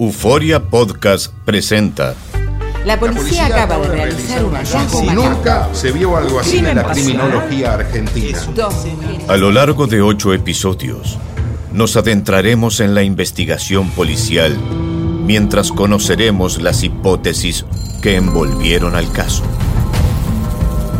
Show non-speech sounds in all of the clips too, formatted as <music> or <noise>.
Euforia Podcast presenta. La policía, acaba de realizar un hallazgo Si nunca se vio algo así en la criminología argentina. A lo largo de ocho episodios, nos adentraremos en la investigación policial mientras conoceremos las hipótesis que envolvieron al caso.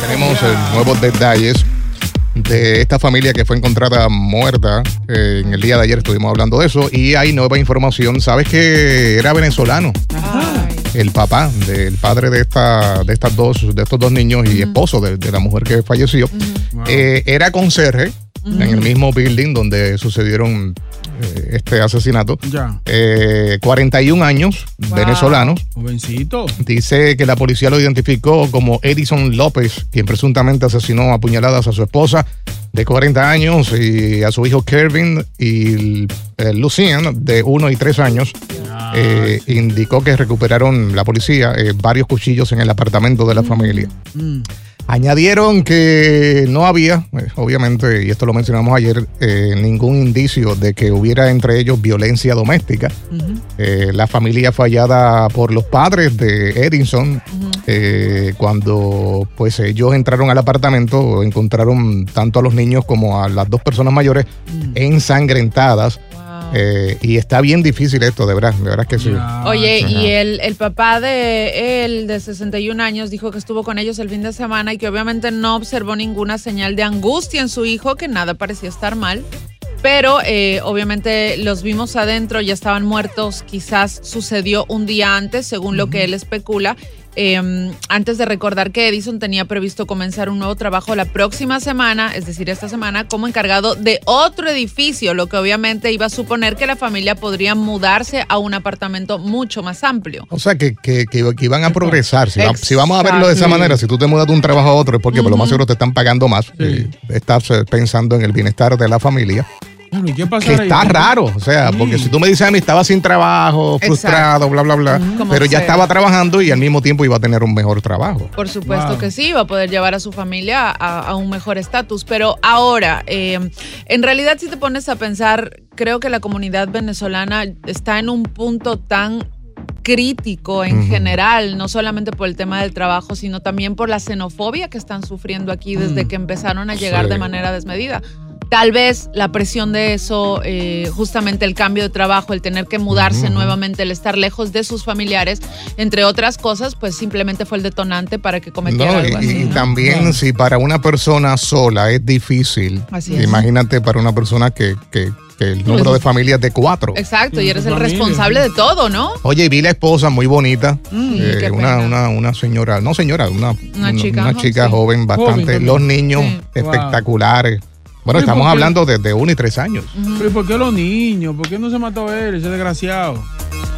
Tenemos eh, nuevos detalles de esta familia que fue encontrada muerta. eh, en el día de ayer estuvimos hablando de eso y hay nueva información. ¿Sabes que era venezolano? El papá del padre de esta, de estas dos, de estos dos niños y esposo de, de la mujer que falleció, eh, era conserje en el mismo building donde sucedieron eh, este asesinato. Ya. Eh, 41 años, venezolanos. Jovencito. Dice que la policía lo identificó como Edison López, quien presuntamente asesinó a puñaladas a su esposa de 40 años y a su hijo Kevin y eh, Lucien de 1 y 3 años. Eh, indicó que recuperaron la policía eh, varios cuchillos en el apartamento de la familia. Mm. Añadieron que no había, eh, obviamente, y esto lo mencionamos ayer, eh, ningún indicio de que hubiera entre ellos violencia doméstica. Eh, la familia fallada por los padres de Edison, eh, cuando pues ellos entraron al apartamento, encontraron tanto a los niños como a las dos personas mayores ensangrentadas. Eh, y está bien difícil esto, de verdad, de verdad que sí. Oye, Ajá. y el, el papá de él, de 61 años, dijo que estuvo con ellos el fin de semana y que obviamente no observó ninguna señal de angustia en su hijo, que nada parecía estar mal. Pero eh, obviamente los vimos adentro, ya estaban muertos, quizás sucedió un día antes, según lo que él especula. Eh, antes de recordar que Edison tenía previsto comenzar un nuevo trabajo la próxima semana, es decir, esta semana, como encargado de otro edificio, lo que obviamente iba a suponer que la familia podría mudarse a un apartamento mucho más amplio. O sea, que, que, que- que iban a progresar. Si, va- Exacto. si vamos a verlo de esa manera, si tú te mudas de un trabajo a otro, es porque por lo más seguro te están pagando más. y estás eh, pensando en el bienestar de la familia. Bueno, ¿y qué pasa Que está raro. O sea, porque si tú me dices a mí, estaba sin trabajo, frustrado, bla, bla, bla. Pero ya sea. estaba trabajando y al mismo tiempo iba a tener un mejor trabajo. Por supuesto Wow. que sí, va a poder llevar a su familia a, a un mejor estatus. Pero ahora, eh, en realidad, si te pones a pensar, creo que la comunidad venezolana está en un punto tan crítico en general, no solamente por el tema del trabajo, sino también por la xenofobia que están sufriendo aquí desde Mm. que empezaron a llegar Sí. de manera desmedida. Tal vez la presión de eso, eh, justamente el cambio de trabajo, el tener que mudarse nuevamente, el estar lejos de sus familiares, entre otras cosas, pues simplemente fue el detonante para que cometiera No, algo y, así. y ¿no? también si para una persona sola es difícil, Así es. imagínate para una persona que, que- que el número de familias es de cuatro. Exacto, y eres el responsable de todo, ¿no? Oye, y vi la esposa muy bonita. Mm, eh, una, una, una señora, no señora, una, Una chica, una ¿no? chica Sí. joven, bastante. Joven los niños Sí. espectaculares. Bueno, estamos hablando desde uno y tres años. Pero ¿y por qué los niños? ¿Por qué no se mató a él, ese desgraciado?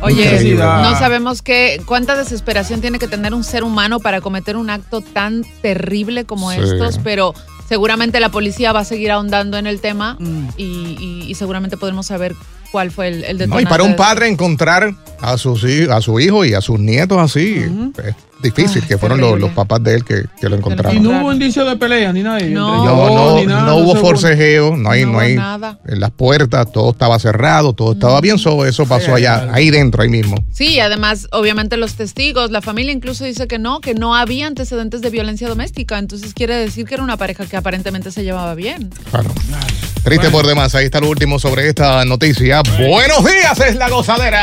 Oye, Increíble. no sabemos qué, cuánta desesperación tiene que tener un ser humano para cometer un acto tan terrible como Sí. estos, pero seguramente la policía va a seguir ahondando en el tema Mm. y, y- y seguramente podremos saber cuál fue el, el No, y para un padre encontrar a, sus, a su hijo y a sus nietos así, es difícil, Ay, que fueron los, papás de él que, que lo Y encontraron. no hubo indicio de pelea ni nada. No. No, no, ni nada, no hubo forcejeo, no hay, No hay nada. en las puertas, todo estaba cerrado, todo estaba bien, so, eso pasó allá, ahí dentro, ahí mismo. Sí, además, obviamente los testigos, la familia incluso dice que no, que no había antecedentes de violencia doméstica. Entonces quiere decir que era una pareja que aparentemente se llevaba bien. Claro. Triste por demás, ahí está lo último sobre esta noticia. Buenos días, es la gozadera.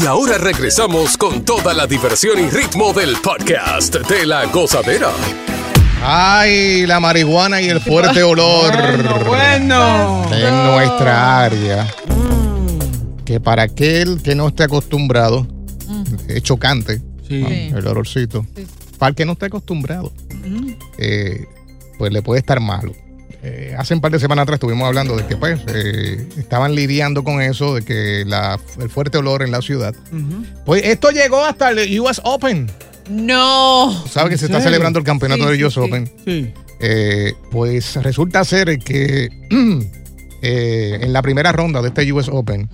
Y ahora regresamos con toda la diversión y ritmo del podcast de la gozadera. Ay, la marihuana y el fuerte olor Bueno. en nuestra área. Que para aquel que no esté acostumbrado, es chocante Sí. ¿no? el olorcito. Para el que no esté acostumbrado, eh, pues le puede estar malo. Eh, hace un par de semanas atrás estuvimos hablando de que pues eh, estaban lidiando con eso, de que la- el fuerte olor en la ciudad. Pues esto llegó hasta el US Open. No. ¿Sabes que se está celebrando el campeonato Sí, del US sí. Open? Sí. Eh, pues resulta ser que <clears throat> eh, en la primera ronda de este US Open,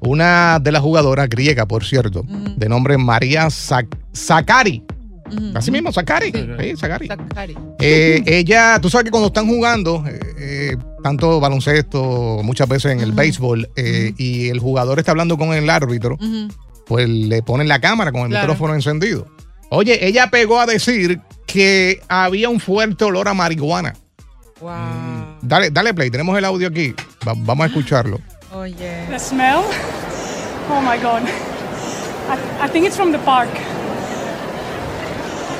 una de las jugadoras griega, por cierto, de nombre María Zak- Zakari, así mismo, Zakari, sí, Zakari. Zakari. Eh, ella, tú sabes que cuando están jugando, eh, eh, tanto baloncesto, muchas veces en el béisbol, eh, y el jugador está hablando con el árbitro, pues le ponen la cámara con el Claro. micrófono encendido. Oye, ella pegó a decir que había un fuerte olor a marihuana. Wow. Dale, dale play, tenemos el audio aquí. Va- vamos a escucharlo. <gasps> Oye. The smell? Oh my god. I, I think it's from the park.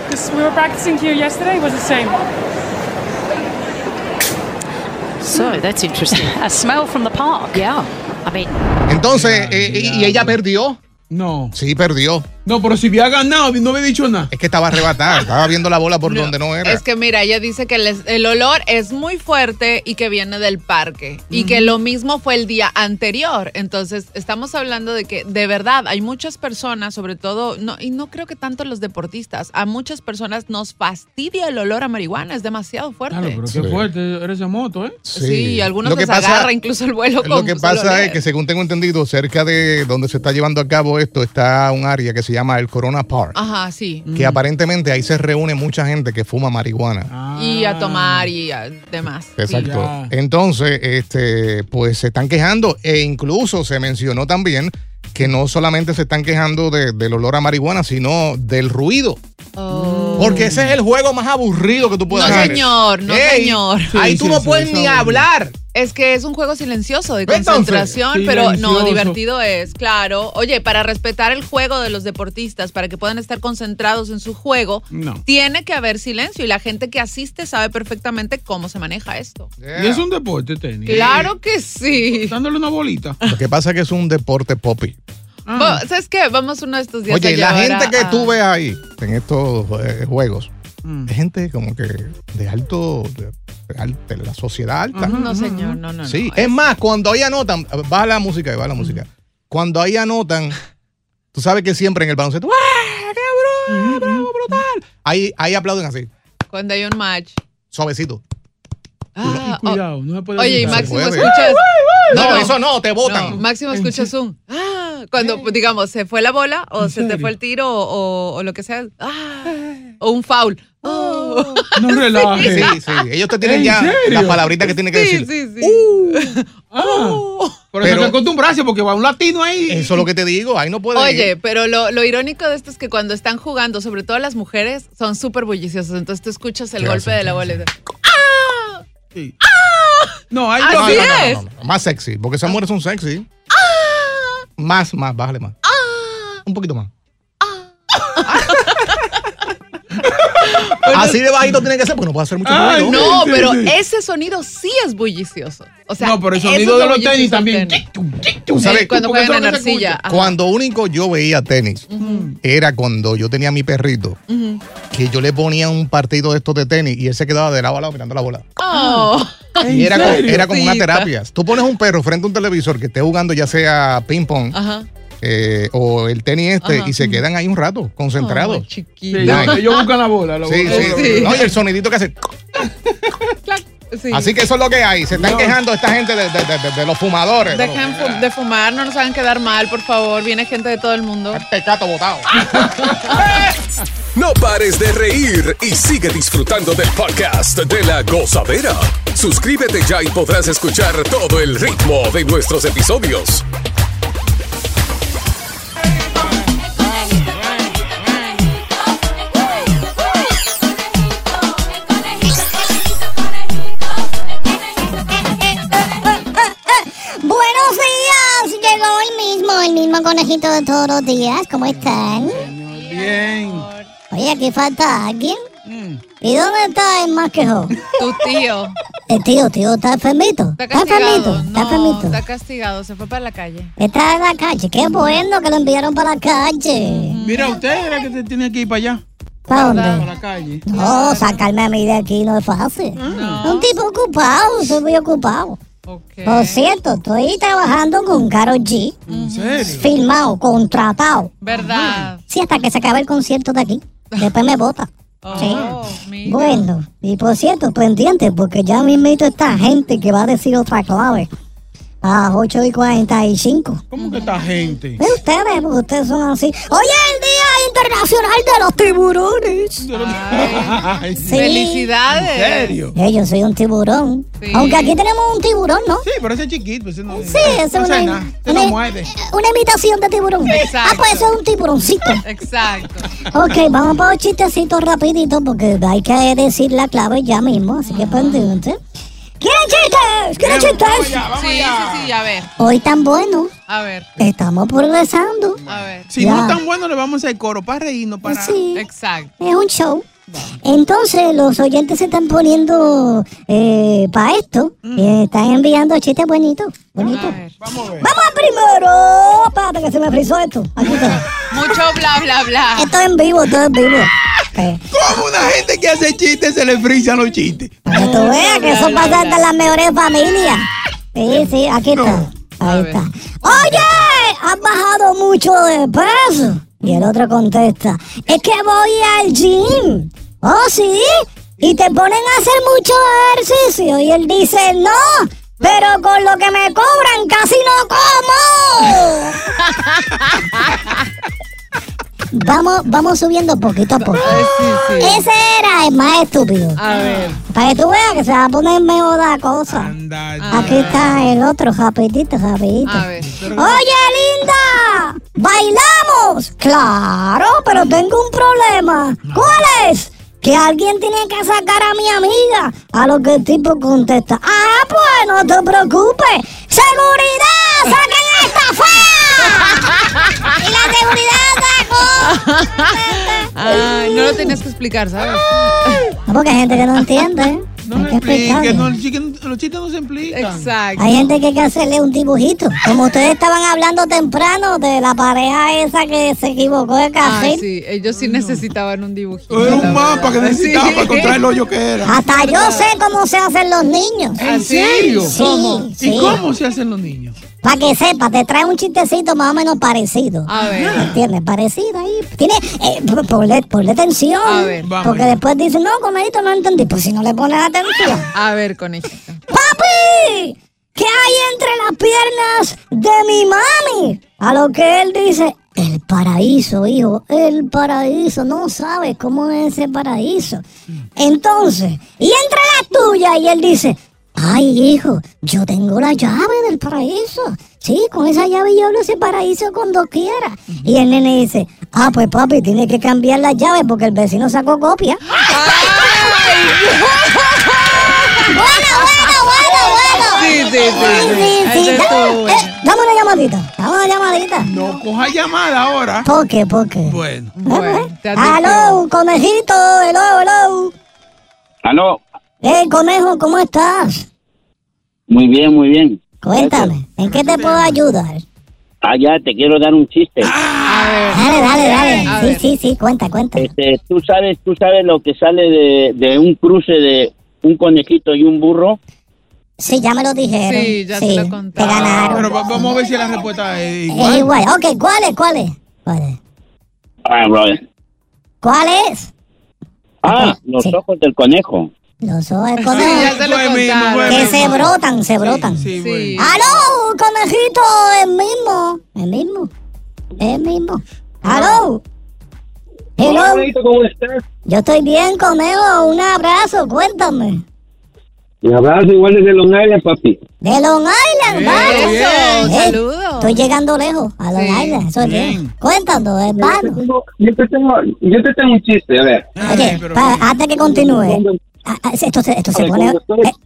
Because we were practicing here yesterday, it was the same. So that's interesting. <laughs> A smell from the park. Yeah. I mean, Entonces, eh, y- y ella perdió. No. Sí, perdió. No, pero si había ganado, no había dicho nada. Es que estaba arrebatada, estaba viendo la bola por donde no era. Es que mira, ella dice que les- el olor es muy fuerte y que viene del parque y que lo mismo fue el día anterior. Entonces, estamos hablando de que de verdad hay muchas personas, sobre todo, no, y no creo que tanto los deportistas, a muchas personas nos fastidia el olor a marihuana, es demasiado fuerte. Claro, pero qué Sí. fuerte eres esa moto, ¿eh? Sí, algunos Lo que les pasa- agarra incluso el vuelo con Lo que pasa es que, según tengo entendido, cerca de donde se está llevando a cabo esto, está un área que se llama el Corona Park. Ajá, sí. Que aparentemente ahí se reúne mucha gente que fuma marihuana. Y a tomar y a demás. Sí. Exacto. Entonces, este, pues se están quejando e incluso se mencionó también que no solamente se están quejando de- del olor a marihuana, sino del ruido. Porque ese es el juego más aburrido que tú No, puedes hacer. señor, no, Ey, señor. ahí tú no puedes ni hablar. Es que es un juego silencioso de Entonces, concentración, pero no, divertido es, claro. Oye, para respetar el juego de los deportistas, para que puedan estar concentrados en su juego, No. tiene que haber silencio y la gente que asiste sabe perfectamente cómo se maneja esto. Y es un deporte tenis. Claro que sí. Dándole una bolita. Lo que pasa es que es un deporte poppy. Ah. ¿Sabes qué? Vamos uno de estos días Oye, a la gente a- que a- tú ves ahí en estos eh, juegos, Mm. gente como que de alto, de, de al- de la sociedad alta. No, señor, no, no. Sí, no. es más, cuando ahí anotan, baja la música, baja la música. Cuando ahí anotan, tú sabes que siempre en el baloncesto, ¡ah, qué bro- bravo, brutal! Ahí, ahí aplauden así, Cuando hay un match. suavecito. Ah, Y cuidado, no se puede Oye, y. Máximo, puede. escuchas, No, eso no, te botan. No, máximo escuchas un. Ah, cuando, digamos, se fue la bola o se te fue el tiro o, o- o lo que sea. Ah, o un foul. Oh. No <laughs> relajes. Sí, sí. Ellos te tienen ¿En ya serio? la palabrita que tienen que Sí, decir. sí, sí. Ah, por eso Pero- que acostumbrarse porque va un latino ahí. Eso es lo que te digo, ahí no puede Oye, pero lo, lo irónico de esto es que cuando están jugando, sobre todo las mujeres, son súper bulliciosas. Entonces tú escuchas el ¿Qué golpe de la ¿Qué bola. y de- No, Así No, no, no, no, es. no, no, Más sexy, porque esas mujeres son sexy. Más, más, bájale más. Un poquito más. <laughs> Así de bajito tiene que ser, porque no puede hacer mucho Ay, ruido. No, sí, pero sí. ese sonido sí es bullicioso. O sea, no, pero el sonido de lo los tenis también. Tú sabes, cuando porque juegan en arcilla. Cuando único yo veía tenis, era cuando yo tenía mi perrito, que yo le ponía un partido de estos de tenis y él se quedaba de lado a lado mirando la bola. Oh. <laughs> Y era, como- serio? era como una terapia. Tú pones un perro frente a un televisor que esté jugando ya sea ping pong Ajá. Eh, o el tenis este Ajá. y se quedan ahí un rato, concentrados. Oh, Sí, chiquito. ellos, ellos buscan la bola. lo- Sí, sí. Sí. No, y el sonidito que hace. <laughs> Sí. Así que eso es lo que hay. Se están quejando esta gente de, de- de- de- de los fumadores. Dejen fu- de fumar, no nos hagan quedar mal, por favor. Viene gente de todo el mundo. Pecato botado. <laughs> No pares de reír y sigue disfrutando del podcast de la gozadera. Suscríbete ya y podrás escuchar todo el ritmo de nuestros episodios. Mismo conejito de todos los días. ¿Cómo están? Bien. Oye, aquí falta alguien. ¿Y dónde está el más quejo? Tu tío. El tío, tío, está enfermito. Está Está enfermito, está No, enfermito. está castigado. Se fue para la calle. Está en la calle. Qué bueno que lo enviaron para la calle. Mira, usted era que se tiene que ir para allá. ¿Para dónde? Para la calle. No, sacarme a mí de aquí no es fácil. Un tipo ocupado, soy muy ocupado. Por cierto, estoy trabajando con Karol G. ¿En serio? Filmado, contratado. ¿Verdad? Sí, hasta que se acabe el concierto de aquí. Después me vota. <laughs> Sí. Oh, mira. Bueno, y por cierto, pendiente, porque ya mismito esta gente que va a decir otra clave. A las 8 y 45. ¿Cómo que esta gente? Ve ustedes, porque ustedes son así. Hoy es el Día Internacional de los Tiburones. <laughs> Ay, Sí. Felicidades. ¿En serio? Eh, yo soy un tiburón. Sí. Aunque aquí tenemos un tiburón, ¿no? Sí, pero ese es chiquito. Ese no, Sí, ese no es hace una, una- no muerde. una imitación de tiburón. Exacto. Ah, pues eso es un tiburoncito. Exacto. Ok, vamos para los chistecitos rapidito porque hay que decir la clave ya mismo, así que pendiente. ¿Quieren chistes? ¿Quieren Vamos chistes? Sí, sí, sí, a ver. Hoy tan bueno, A ver. estamos progresando. A ver. Si Ya. no es tan bueno, le vamos a hacer coro para reírnos. Para... Sí, Exacto. es un show. Entonces los oyentes se están poniendo para esto y están enviando chistes bonitos. Ver. Vamos a ver. Vamos al primero. Espérate que se me frizó esto. Aquí está. Mucho bla, bla, bla. Esto es en vivo, esto es en vivo. Eh, ¿Cómo una gente que hace chistes se le frisan los chistes? Para que tú veas que eso pasa hasta en las mejores familias. Sí, sí, aquí está. Ahí está. Oye, has bajado mucho de peso. Y el otro contesta, es que voy al gym. Oh, sí. Y te ponen a hacer mucho ejercicio. Y él dice, no. Pero con lo que me cobran casi no como. <laughs> vamos, vamos subiendo poquito a poco. Ay, sí, sí. Ese era el más estúpido. A ver. Para que tú veas que se va a poner mejor la cosa. Anda, Aquí está el otro, rapidito, rapidito. A ver. Oye, linda, ¿bailamos? Claro, pero tengo un problema. ¿Cuál es? Que alguien tiene que sacar a mi amiga. A lo que el tipo contesta. Ah, pues no te preocupes. ¡Seguridad! ¡Saquen a esta fea! <laughs> y la seguridad sacó. <laughs> Ay, no lo tenías que explicar, ¿sabes? No, porque hay gente que no entiende. <laughs> No hay me que expliques, explicarle. no, los chistes- no se explican. Exacto. Hay gente que hay que hacerle un dibujito. Como ustedes estaban hablando temprano de la pareja esa que se equivocó de Ay, café. sí, ellos sí necesitaban un dibujito. Era un mapa que verdad. necesitaba Sí. para encontrar el hoyo que era. Hasta yo sé cómo se hacen los niños. ¿En serio? Sí, ¿Cómo? sí. ¿Y cómo se hacen los niños? Para que sepa, te trae un chistecito más o menos parecido. A ver. ¿Entiendes? Parecido ahí. Tiene, eh, ponle, ponle atención. A ver. Vamos. Porque después dice, no, comedito, no entendí. Pues si no le pones atención. A ver, conejito. ¡Papi! ¿qué hay entre las piernas de mi mami? A lo que él dice, el paraíso, hijo, el paraíso, no sabes cómo es ese paraíso. Entonces, y entre las tuyas, y él dice, ay, hijo, yo tengo la llave del paraíso. Sí, con esa llave yo abro ese paraíso cuando quiera. Y el nene dice, ah, pues papi, tiene que cambiar la llave porque el vecino sacó copia. <laughs> bueno, bueno, bueno, bueno. Sí, sí, sí. Sí, sí, Ese Dame, bueno. eh, dame una llamadita. Dame una llamadita. No coja llamada ahora. ¿Por qué? ¿Por qué? Bueno. Aló, conejito, hello, hello. Aló, Hey, conejo, ¿cómo estás? muy bien, muy bien. Cuéntame, ¿en qué te puedo ayudar? Ah, ya, te quiero dar un chiste. Dale, dale, dale. Sí, sí, sí, cuenta, cuenta. Este, tú sabes, tú sabes lo que sale de, de un cruce de un conejito y un burro. Sí, ya me lo dijeron. Sí, ya te lo conté. Te ganaron. Pero va- vamos a ver si la respuesta es Es igual. igual. Ok, ¿cuál es? ¿Cuál es? ¿Cuál es? Ah, brother. ¿Cuál es? Ah, los ojos del conejo. Los ojos del Sí, conejo. ya se lo contaron. que se brotan, se brotan. Sí, bueno. ¡Aló, conejito! El mismo. El mismo. El mismo. ¡Aló! Hello. ¿cómo estás? Yo estoy bien, conejo. Un abrazo, cuéntame. Un abrazo igual desde Long Island, papi. De Long Island, Bien, vale. bien. Eh, Saludos. Estoy llegando lejos a Long Island. Eso es bien. Cuéntanos, hermano. Yo te tengo, yo te tengo un chiste, a ver. Oye, antes que continúe. Esto se, esto se pone. eh,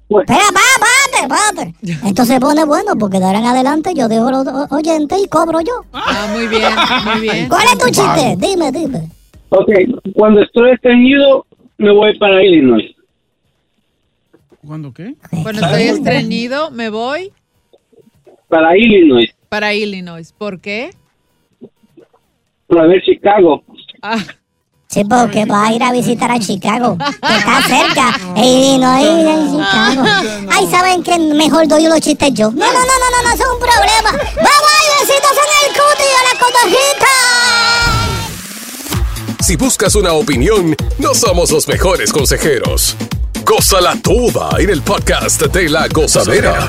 espera, pa, párate, párate. Esto se pone bueno porque de ahora en adelante yo dejo los oyentes y cobro yo. Ah, muy bien, muy bien. ¿Cuál es tu chiste? Dime, dime. Ok, cuando estoy estreñido, me voy para Illinois. ¿Cuándo qué? Cuando estoy estreñido, me voy Para Illinois, para Illinois. ¿Por qué? para ver Chicago. Ah, Sí, porque va a ir a visitar a Chicago, que está cerca. <laughs> Y no ir a Chicago. Ay, ¿saben qué? Mejor doy los chistes yo. No, no, no, no, no, no, es un problema. Vamos ahí, besitos en el cuti a la conejita. Si buscas una opinión, no somos los mejores consejeros. Gózala toda en el podcast de la gozadera.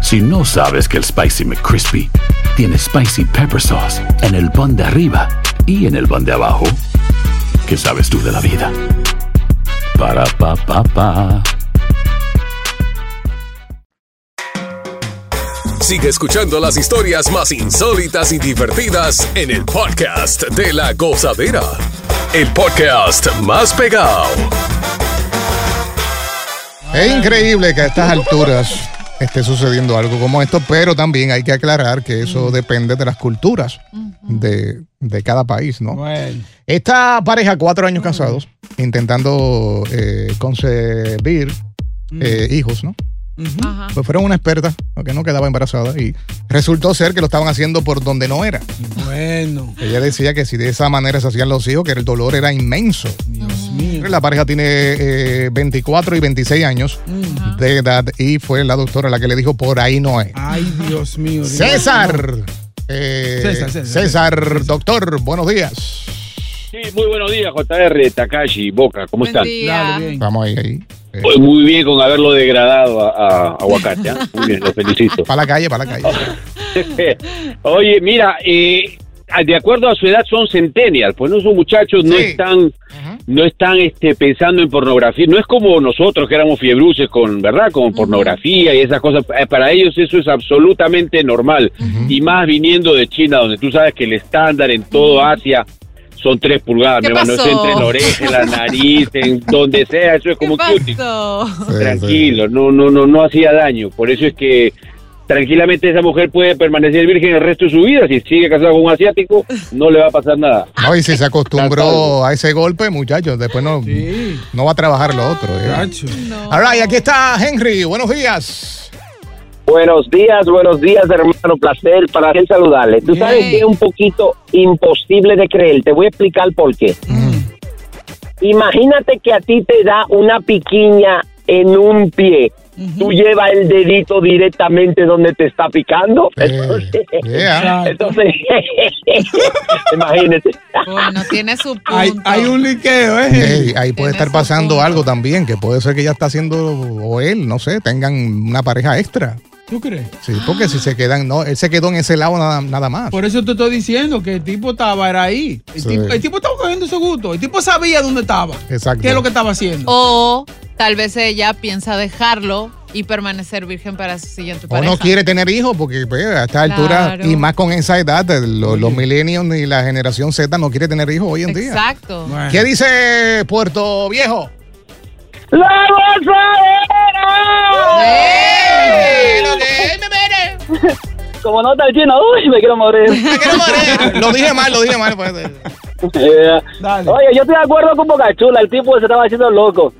Si no sabes que el Spicy McCrispy tiene Spicy Pepper Sauce en el pan de arriba y en el pan de abajo, ¿qué sabes tú de la vida? Para, pa, pa, pa. Sigue escuchando las historias más insólitas y divertidas en el podcast de la gozadera. El podcast más pegado. Es increíble que a estas alturas esté sucediendo algo como esto, pero también hay que aclarar que eso depende de las culturas de, de cada país, ¿no? Esta pareja, cuatro años casados, intentando eh, concebir eh, hijos, ¿no? Pues fueron una experta, que no quedaba embarazada, y resultó ser que lo estaban haciendo por donde no era. Bueno. Ella decía que si de esa manera se hacían los hijos, que el dolor era inmenso. Dios mío. La pareja tiene eh, 24 y 26 años de edad y fue la doctora la que le dijo por ahí no es. Ay, Dios mío. Dios <laughs> César. mío. eh, César, César, César, doctor, buenos días. Sí, muy buenos días, JR, Takashi, Boca, ¿cómo están? Vamos ahí, ahí. Eh, Pues muy bien con haberlo degradado a, a aguacate, ¿ah? Muy bien, lo felicito. Para la calle, para la calle. <laughs> Oye, mira, eh, de acuerdo a su edad son centennials, pues no son muchachos, no están, no están este, pensando en pornografía, no es como nosotros que éramos fiebruces con, ¿verdad? Con pornografía y esas cosas, Eh, para ellos eso es absolutamente normal, y más viniendo de China, donde tú sabes que el estándar en todo Asia son tres pulgadas, ¿Qué mi hermano, eso pasó? entre la oreja, en la nariz, en <laughs> donde sea, eso es como un cutie. pasó? Tranquilo, no, no, no, no hacía daño. Por eso es que tranquilamente esa mujer puede permanecer virgen el resto de su vida. Si sigue casada con un asiático, no le va a pasar nada. No, y si se acostumbró a ese golpe, muchachos, después no, no va a trabajar lo otro. ¿eh? All right, aquí está Henry. Buenos días. Buenos días, buenos días, hermano. Placer para él saludarle. Tú sabes que es un poquito imposible de creer. Te voy a explicar por qué. Imagínate que a ti te da una piquiña en un pie. Tú llevas el dedito directamente donde te está picando. Entonces, entonces <laughs> imagínate. Bueno, tiene su <laughs> punto. Hay, hay un liqueo, ¿eh? Ahí puede estar pasando algo también, que puede ser que ella está haciendo, o él, no sé, tengan una pareja extra. ¿Tú crees? Sí, porque si se quedan, no, él se quedó en ese lado nada, nada más. Por eso te estoy diciendo que el tipo estaba era ahí. El, Sí. tipo, el tipo estaba cogiendo su gusto. El tipo sabía dónde estaba. Exacto. ¿Qué es lo que estaba haciendo? O tal vez ella piensa dejarlo y permanecer virgen para su siguiente O pareja. no quiere tener hijos porque pues, a esta altura y más con esa edad, los, los millennials y la generación Z no quiere tener hijos hoy en día. Exacto. ¿Qué dice Puerto Viejo? ¡La <laughs> Como nota el chino, uy, <laughs> me quiero morir. lo dije mal, lo dije mal. pues. <laughs> Oye, yo estoy de acuerdo con Boca Chula, el tipo se estaba haciendo loco.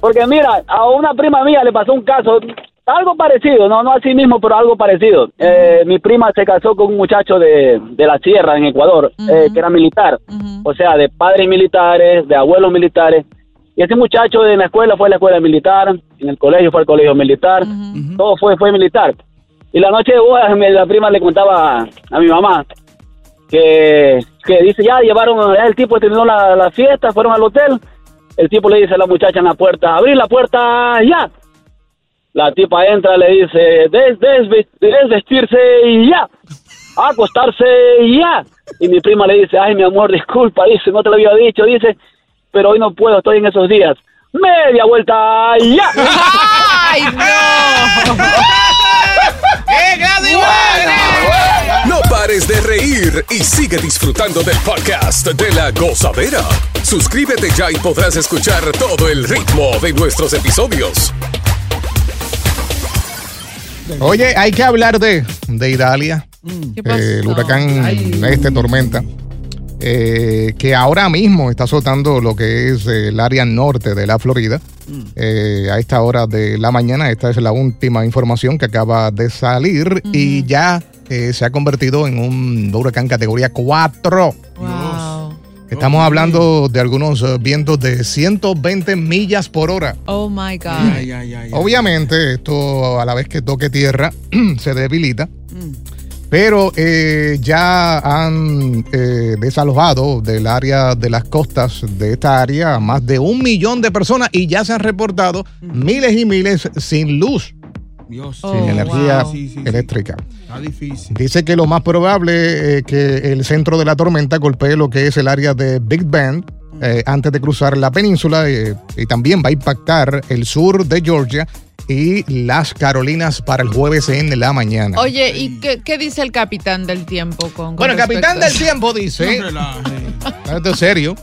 Porque mira, a una prima mía le pasó un caso, algo parecido, no no así mismo, pero algo parecido. Eh, mi prima se casó con un muchacho de, de la sierra en Ecuador, eh, que era militar. O sea, de padres militares, de abuelos militares. Y ese muchacho de la escuela fue a la escuela militar, en el colegio fue al colegio militar, todo fue, fue militar. Y la noche de bodas, mi- la prima le contaba a, mi mamá que, que dice, ya llevaron, ya el tipo terminó la, la fiesta, fueron al hotel. El tipo le dice a la muchacha en la puerta, abrir la puerta ya. La tipa entra, le dice, des, desve- desvestirse y ya. Acostarse y ya. Y mi prima le dice, ay, mi amor, disculpa, dice, no te lo había dicho, dice, pero hoy no puedo, estoy en esos días. Media vuelta y ya. <laughs> ¡Ay, no! <laughs> No pares de reír y sigue disfrutando del podcast de la gozadera. Suscríbete ya y podrás escuchar todo el ritmo de nuestros episodios. Oye, hay que hablar de, de Italia. ¿Qué el huracán este tormenta. Eh, que ahora mismo está azotando lo que es el área norte de la Florida. Eh, a esta hora de la mañana, esta es la última información que acaba de salir y ya eh, se ha convertido en un huracán categoría 4. Estamos hablando de algunos eh, vientos de 120 millas por hora. Oh my God. Obviamente, esto a la vez que toque tierra <clears throat> se debilita. Pero eh, ya han eh, desalojado del área de las costas de esta área a más de un millón de personas y ya se han reportado miles y miles sin luz, Dios. sin energía Oh, Sí, sí, sí. eléctrica. Está difícil. Dice que lo más probable es que el centro de la tormenta golpee lo que es el área de Big Bend eh, antes de cruzar la península eh, y también va a impactar el sur de Georgia y las Carolinas para el jueves en la mañana. Oye, ¿y qué, qué dice el capitán del tiempo con, con Bueno, el capitán del a- tiempo dice, es serio,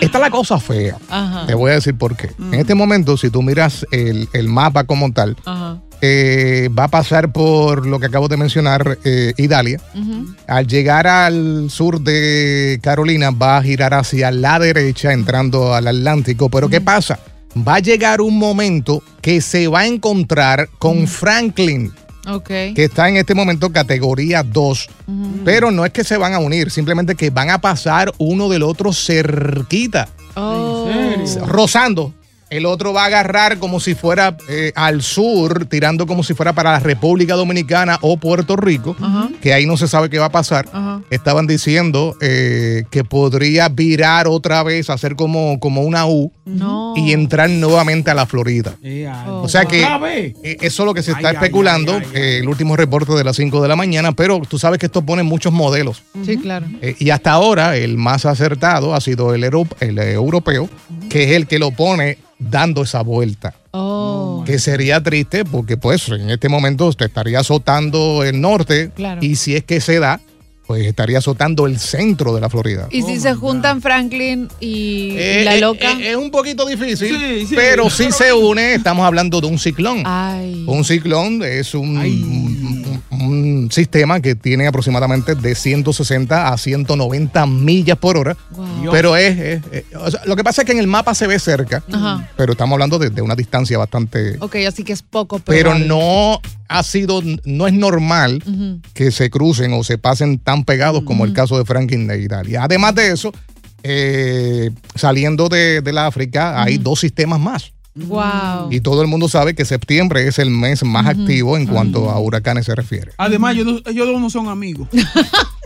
está la cosa fea. Ajá. Te voy a decir por qué. En este momento, si tú miras el, el mapa como tal, Ajá. eh, va a pasar por lo que acabo de mencionar, eh, Idalia. Ujú. Al llegar al sur de Carolina, va a girar hacia la derecha, entrando al Atlántico. Pero ¿qué pasa? Va a llegar un momento que se va a encontrar con Franklin, Ok. que está en este momento categoría 2. Pero no es que se van a unir, simplemente que van a pasar uno del otro cerquita, Oh. rozando. El otro va a agarrar como si fuera eh, al sur, tirando como si fuera para la República Dominicana o Puerto Rico, que ahí no se sabe qué va a pasar. Estaban diciendo eh, que podría virar otra vez, hacer como, como una U No. y entrar nuevamente a la Florida. O sea que eh, eso es lo que se está Ay, ay, especulando, ay, eh, el último reporte de las 5 de la mañana, pero tú sabes que esto pone muchos modelos. Sí, claro. Eh, y hasta ahora el más acertado ha sido el, el eh, europeo, que es el que lo pone dando esa vuelta. Oh. Que sería triste porque pues en este momento te estaría azotando el norte Claro. y si es que se da, pues estaría azotando el centro de la Florida. Y si se juntan Franklin y, y Eh, la eh, loca. eh, es un poquito difícil, pero si se une, estamos hablando de un ciclón. Ay. Un ciclón es un, un- un sistema que tiene aproximadamente de 160 a 190 millas por hora. Wow. Pero es, es- es- o sea, lo que pasa es que en el mapa se ve cerca, Ajá. pero estamos hablando de, de una distancia bastante... Ok, así que es poco Pero probable. no ha sido, no es normal que se crucen o se pasen tan pegados como el caso de Franklin de Italia. Además de eso, eh, saliendo de, del África, hay dos sistemas más. Wow. Y todo el mundo sabe que septiembre es el mes más activo en cuanto a huracanes se refiere. Además, ellos, no- ellos dos no son amigos. <laughs>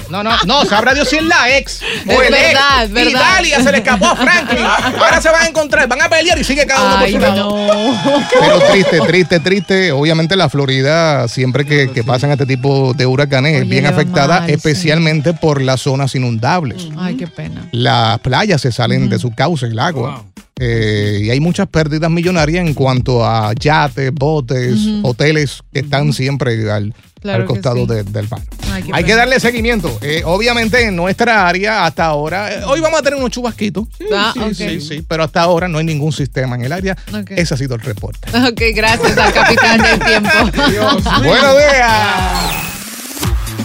No, no, no, sabrá Dios si es la ex o Es el verdad, ex. es verdad. Italia se le escapó a Franklin. <laughs> Ahora se van a encontrar, van a pelear y sigue cada uno por Ay, su lado. <laughs> Pero triste, triste, triste. Obviamente la Florida, siempre que, que pasan este tipo de huracanes, es Oye, bien le va afectada, mal, sí. especialmente por las zonas inundables. Ay, qué pena. Las playas se salen de su cauce, el agua. Eh, y hay muchas pérdidas millonarias en cuanto a yates, botes, hoteles que están siempre al, Claro al costado sí. de- del mar. Ay, Hay que pena. darle seguimiento. Eh, obviamente en nuestra área hasta ahora, eh, hoy vamos a tener unos chubasquitos. Ah, sí, sí, sí, pero hasta ahora no hay ningún sistema en el área. Ok. Ese ha sido el reporte. Ok, gracias al capitán del tiempo. <laughs> <laughs> Buenos días.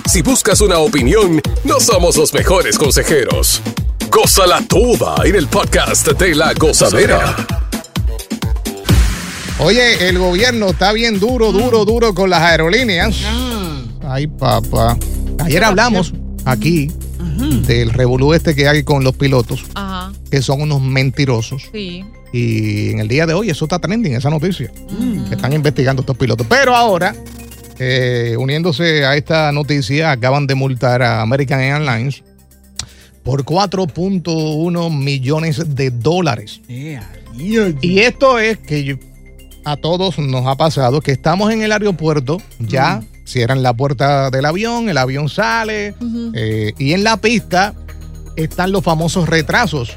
Si buscas una opinión, no somos los mejores consejeros. Gózala toda en el podcast de la gozadera. Oye, el gobierno está bien duro, duro, duro con las aerolíneas. Ay, papá. Ayer hablamos aquí del revolú este que hay con los pilotos, Ajá, que son unos mentirosos. sí. Y en el día de hoy eso está trending, esa noticia. Que están investigando estos pilotos. Pero ahora, eh, uniéndose a esta noticia, acaban de multar a American Airlines por 4.1 millones de dólares. Y esto es que yo- a todos nos ha pasado que estamos en el aeropuerto, ya cierran la puerta del avión, el avión sale eh, y en la pista están los famosos retrasos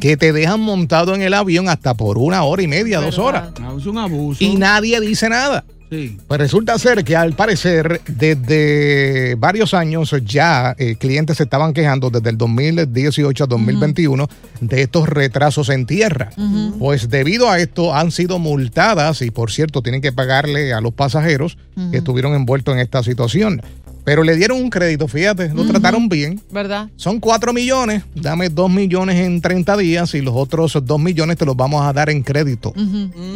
que te dejan montado en el avión hasta por una hora y media, dos horas. Es un abuso. Y nadie dice nada. Sí. Pues resulta ser que al parecer desde varios años ya eh, clientes se estaban quejando desde el 2018 a 2021 de estos retrasos en tierra. Pues debido a esto han sido multadas y por cierto tienen que pagarle a los pasajeros que estuvieron envueltos en esta situación. Pero le dieron un crédito, fíjate, lo trataron bien. ¿Verdad? Son 4 millones, dame 2 millones en 30 días y los otros 2 millones te los vamos a dar en crédito.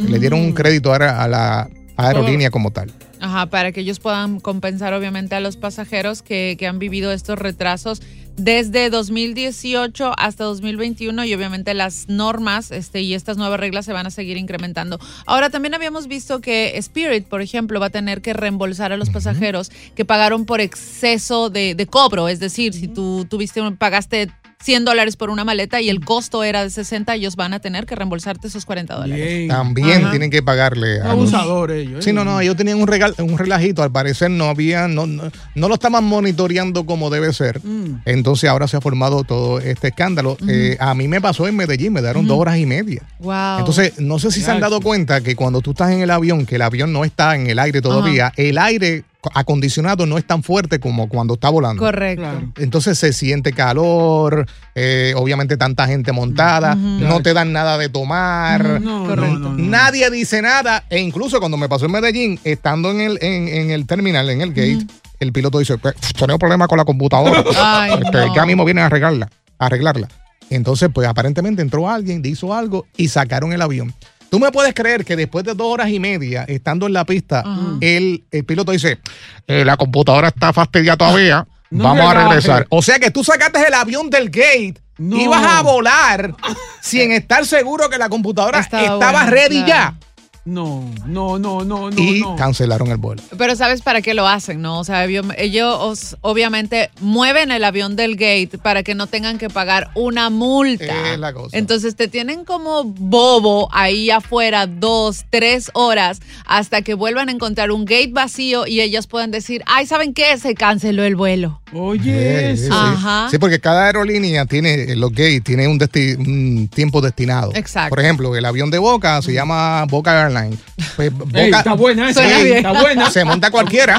Le dieron un crédito ahora a la aerolínea como tal. Ajá, para que ellos puedan compensar obviamente a los pasajeros que, que han vivido estos retrasos desde 2018 hasta 2021 y obviamente las normas este, y estas nuevas reglas se van a seguir incrementando. Ahora también habíamos visto que Spirit, por ejemplo, va a tener que reembolsar a los pasajeros que pagaron por exceso de, de cobro, es decir, si tú tuviste un- pagaste 100 dólares por una maleta y el costo era de 60, ellos van a tener que reembolsarte esos 40 dólares. También Ajá. tienen que pagarle a los- Abusadores ellos. Sí, no, no, ellos tenían un, regal, un relajito, al parecer no había, no, no, no lo estaban monitoreando como debe ser. Mm. Entonces ahora se ha formado todo este escándalo. Eh, a mí me pasó en Medellín, me dieron dos horas y media. Wow. Entonces, no sé si se han dado cuenta que cuando tú estás en el avión, que el avión no está en el aire todavía, el aire acondicionado no es tan fuerte como cuando está volando. Correcto. Entonces se siente calor, eh, obviamente tanta gente montada, no te dan nada de tomar, No, Correcto. no, no, no. nadie dice nada. E incluso cuando me pasó en Medellín, estando en el, en, en el terminal, en el gate, el piloto dice, "Pues, tenemos problemas con la computadora. <laughs> Ay, <laughs> Este, no. Ya mismo vienen a arreglarla, a arreglarla. Entonces, pues aparentemente entró alguien, hizo algo y sacaron el avión. Tú me puedes creer que después de dos horas y media, estando en la pista, el, el piloto dice, "Eh, la computadora está fastidiada todavía, <laughs> No vamos a regresar. O sea que tú sacaste el avión del gate, No. ibas a volar sin <laughs> estar seguro que la computadora Estaba estaba, buena, ready claro. No, no, no, no, no. Y no. cancelaron el vuelo. Pero ¿sabes para qué lo hacen, no? O sea, ellos obviamente mueven el avión del gate para que no tengan que pagar una multa. Es la cosa. Entonces te tienen como bobo ahí afuera dos, tres horas hasta que vuelvan a encontrar un gate vacío y ellos puedan decir, ay, ¿saben qué? Se canceló el vuelo. Oye, Sí, sí. Ajá. Sí, porque cada aerolínea tiene, los gates, tiene un, desti- un tiempo destinado. Exacto. Por ejemplo, el avión de Boca se llama Boca Airlines. Pues Boca, Ey, está buena esa, Suena Sí, bien. está buena. Se monta cualquiera.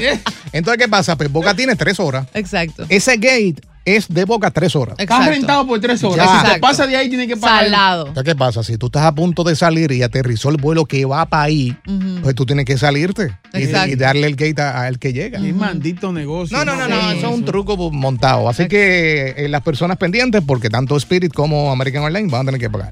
Entonces, ¿qué pasa? Pues Boca tiene tres horas. Exacto. Ese gate es de Boca tres horas. Está rentado por tres horas. Ya. Si te pasa de ahí, tiene que pagar. Entonces, ¿qué pasa? Si tú estás a punto de salir y aterrizó el vuelo que va para ahí, pues tú tienes que salirte y, darle el gate a- al que llega. Qué maldito negocio. No, no, no, no, eso es un truco montado. Así que eh, las personas pendientes, porque tanto Spirit como American Online van a tener que pagar.